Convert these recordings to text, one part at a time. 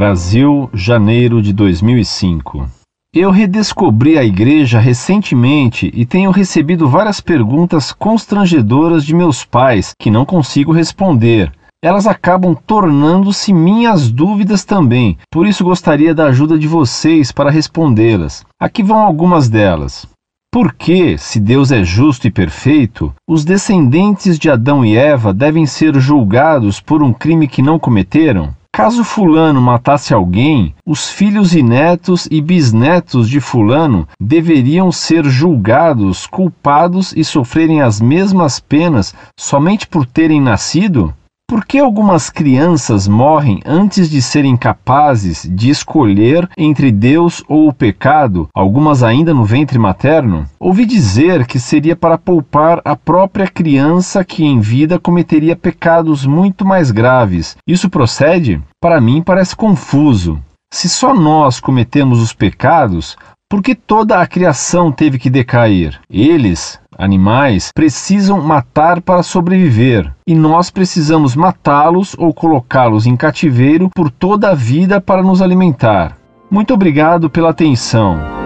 Brasil, janeiro de 2005. Eu redescobri a igreja recentemente e tenho recebido várias perguntas constrangedoras de meus pais que não consigo responder. Elas acabam tornando-se minhas dúvidas também, por isso gostaria da ajuda de vocês para respondê-las. Aqui vão algumas delas. Por que, se Deus é justo e perfeito, os descendentes de Adão e Eva devem ser julgados por um crime que não cometeram? Caso Fulano matasse alguém, os filhos e netos e bisnetos de Fulano deveriam ser julgados, culpados e sofrerem as mesmas penas somente por terem nascido? Por que algumas crianças morrem antes de serem capazes de escolher entre Deus ou o pecado, algumas ainda no ventre materno? Ouvi dizer que seria para poupar a própria criança que em vida cometeria pecados muito mais graves. Isso procede? Para mim parece confuso. Se só nós cometemos os pecados, por que toda a criação teve que decair? Eles, animais, precisam matar para sobreviver, e nós precisamos matá-los ou colocá-los em cativeiro por toda a vida para nos alimentar. Muito obrigado pela atenção.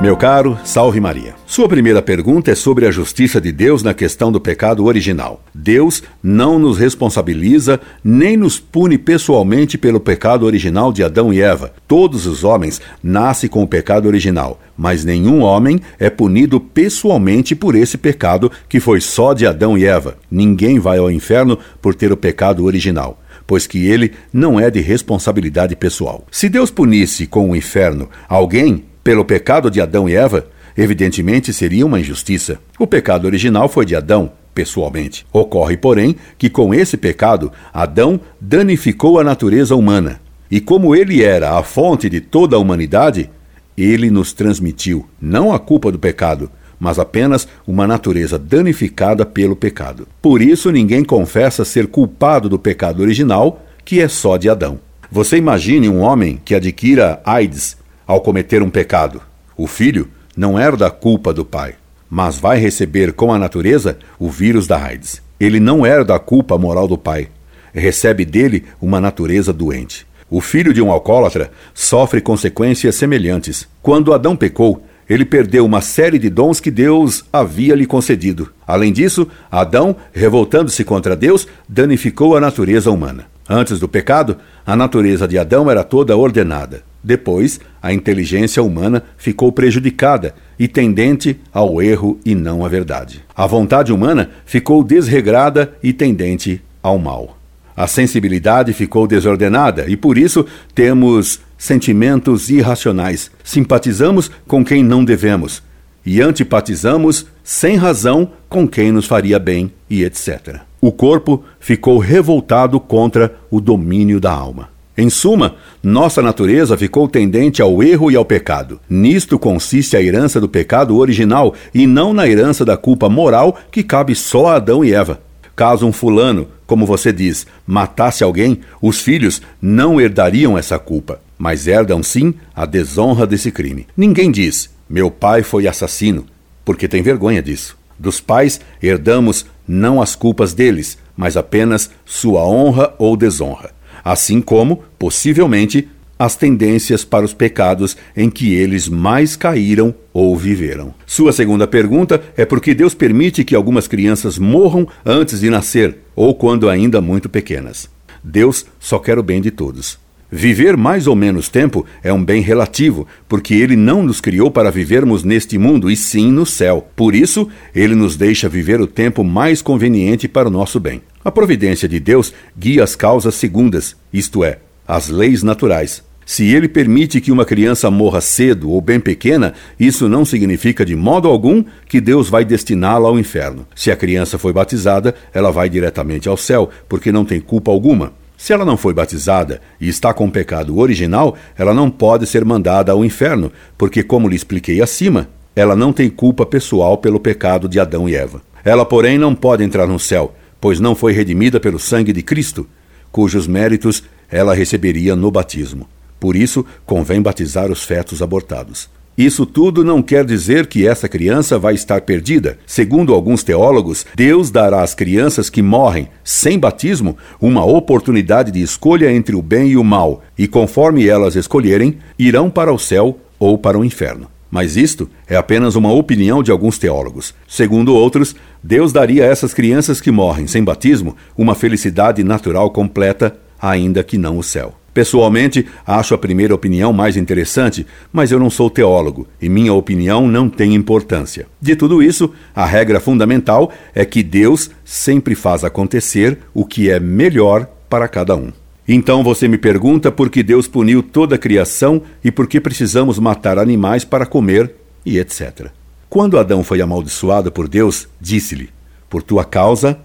Meu caro, salve Maria. Sua primeira pergunta é sobre a justiça de Deus na questão do pecado original. Deus não nos responsabiliza nem nos pune pessoalmente pelo pecado original de Adão e Eva. Todos os homens nascem com o pecado original, mas nenhum homem é punido pessoalmente por esse pecado que foi só de Adão e Eva. Ninguém vai ao inferno por ter o pecado original pois que ele não é de responsabilidade pessoal. Se Deus punisse com o inferno alguém, pelo pecado de Adão e Eva, evidentemente seria uma injustiça. O pecado original foi de Adão, pessoalmente. Ocorre, porém, que com esse pecado, Adão danificou a natureza humana. E como ele era a fonte de toda a humanidade, ele nos transmitiu não a culpa do pecado, mas apenas uma natureza danificada pelo pecado. Por isso, ninguém confessa ser culpado do pecado original, que é só de Adão. Você imagine um homem que adquira AIDS ao cometer um pecado. O filho não herda a culpa do pai, mas vai receber com a natureza o vírus da AIDS. Ele não herda a culpa moral do pai, recebe dele uma natureza doente. O filho de um alcoólatra sofre consequências semelhantes. Quando Adão pecou, ele perdeu uma série de dons que Deus havia lhe concedido. Além disso, Adão, revoltando-se contra Deus, danificou a natureza humana. Antes do pecado, a natureza de Adão era toda ordenada. Depois, a inteligência humana ficou prejudicada e tendente ao erro e não à verdade. A vontade humana ficou desregrada e tendente ao mal. A sensibilidade ficou desordenada e por isso temos sentimentos irracionais. Simpatizamos com quem não devemos e antipatizamos sem razão com quem nos faria bem e etc. O corpo ficou revoltado contra o domínio da alma. Em suma, nossa natureza ficou tendente ao erro e ao pecado. Nisto consiste a herança do pecado original e não na herança da culpa moral que cabe só a Adão e Eva. Caso um fulano, como você diz, matasse alguém, os filhos não herdariam essa culpa, mas herdam sim a desonra desse crime. Ninguém diz, meu pai foi assassino, porque tem vergonha disso. Dos pais herdamos não as culpas deles, mas apenas sua honra ou desonra assim como, possivelmente, as tendências para os pecados em que eles mais caíram ou viveram. Sua segunda pergunta é por que Deus permite que algumas crianças morram antes de nascer ou quando ainda muito pequenas. Deus só quer o bem de todos. Viver mais ou menos tempo é um bem relativo, porque Ele não nos criou para vivermos neste mundo, e sim no céu. Por isso, Ele nos deixa viver o tempo mais conveniente para o nosso bem. A providência de Deus guia as causas segundas, isto é, as leis naturais. Se ele permite que uma criança morra cedo ou bem pequena, isso não significa de modo algum que Deus vai destiná-la ao inferno. Se a criança foi batizada, ela vai diretamente ao céu, porque não tem culpa alguma. Se ela não foi batizada e está com pecado original, ela não pode ser mandada ao inferno, porque, como lhe expliquei acima, ela não tem culpa pessoal pelo pecado de Adão e Eva. Ela, porém, não pode entrar no céu, pois não foi redimida pelo sangue de Cristo, cujos méritos ela receberia no batismo. Por isso, convém batizar os fetos abortados. Isso tudo não quer dizer que essa criança vai estar perdida. Segundo alguns teólogos, Deus dará às crianças que morrem sem batismo uma oportunidade de escolha entre o bem e o mal, e conforme elas escolherem, irão para o céu ou para o inferno. Mas isto é apenas uma opinião de alguns teólogos. Segundo outros, Deus daria a essas crianças que morrem sem batismo uma felicidade natural completa, ainda que não o céu. Pessoalmente, acho a primeira opinião mais interessante, mas eu não sou teólogo e minha opinião não tem importância. De tudo isso, a regra fundamental é que Deus sempre faz acontecer o que é melhor para cada um. Então você me pergunta por que Deus puniu toda a criação e por que precisamos matar animais para comer e etc. Quando Adão foi amaldiçoado por Deus, disse-lhe: Por tua causa,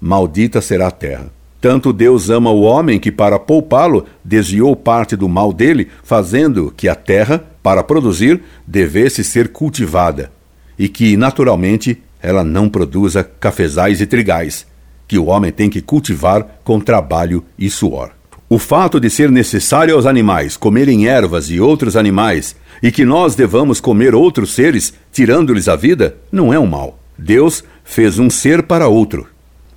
maldita será a terra. Tanto Deus ama o homem que, para poupá-lo, desviou parte do mal dele, fazendo que a terra, para produzir, devesse ser cultivada, e que, naturalmente, ela não produza cafezais e trigais, que o homem tem que cultivar com trabalho e suor. O fato de ser necessário aos animais comerem ervas e outros animais, e que nós devamos comer outros seres, tirando-lhes a vida, não é um mal. Deus fez um ser para outro.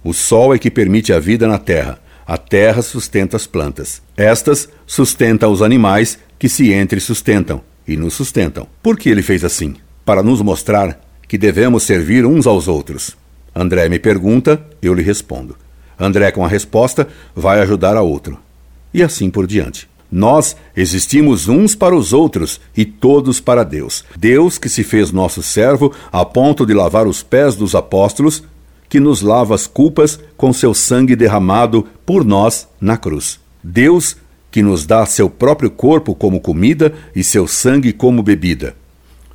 O sol é que permite a vida na terra. A terra sustenta as plantas. Estas sustentam os animais que se entre sustentam e nos sustentam. Por que ele fez assim? Para nos mostrar que devemos servir uns aos outros. André me pergunta, eu lhe respondo. André, com a resposta, vai ajudar a outro e assim por diante. Nós existimos uns para os outros e todos para Deus. Deus que se fez nosso servo a ponto de lavar os pés dos apóstolos, que nos lava as culpas com seu sangue derramado por nós na cruz. Deus que nos dá seu próprio corpo como comida e seu sangue como bebida.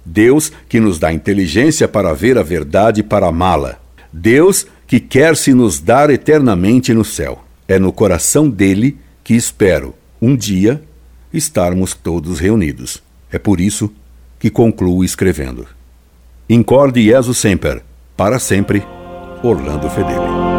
Deus que nos dá inteligência para ver a verdade e para amá-la. Deus que quer se nos dar eternamente no céu. É no coração dele que espero, um dia, estarmos todos reunidos. É por isso que concluo escrevendo. Incorde Jesus Semper, para sempre, Orlando Fedeli.